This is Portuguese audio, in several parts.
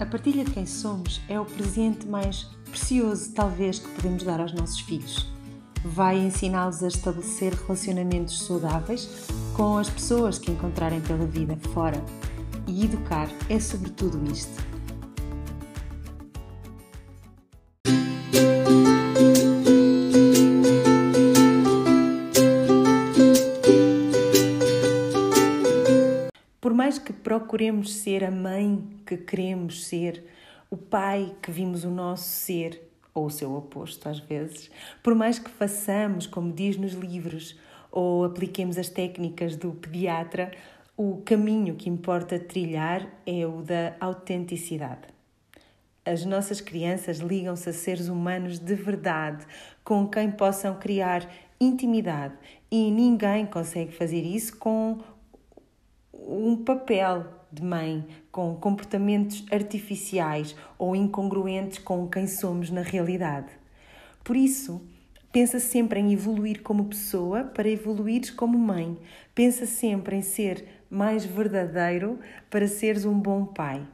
A partilha de quem somos é o presente mais precioso, talvez, que podemos dar aos nossos filhos. Vai ensiná-los a estabelecer relacionamentos saudáveis com as pessoas que encontrarem pela vida fora. E educar é sobretudo isto mais que procuremos ser a mãe que queremos ser, o pai que vimos o nosso ser, ou o seu oposto às vezes, por mais que façamos como diz nos livros, ou apliquemos as técnicas do pediatra, o caminho que importa trilhar é o da autenticidade. As nossas crianças ligam-se a seres humanos de verdade, com quem possam criar intimidade, e ninguém consegue fazer isso com um papel de mãe com comportamentos artificiais ou incongruentes com quem somos na realidade. Por isso, pensa sempre em evoluir como pessoa para evoluires como mãe. Pensa sempre em ser mais verdadeiro para seres um bom pai.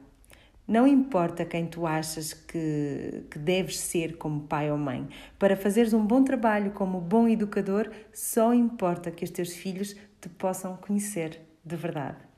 Não importa quem tu achas que, que deves ser como pai ou mãe. Para fazeres um bom trabalho como bom educador, só importa que os teus filhos te possam conhecer de verdade.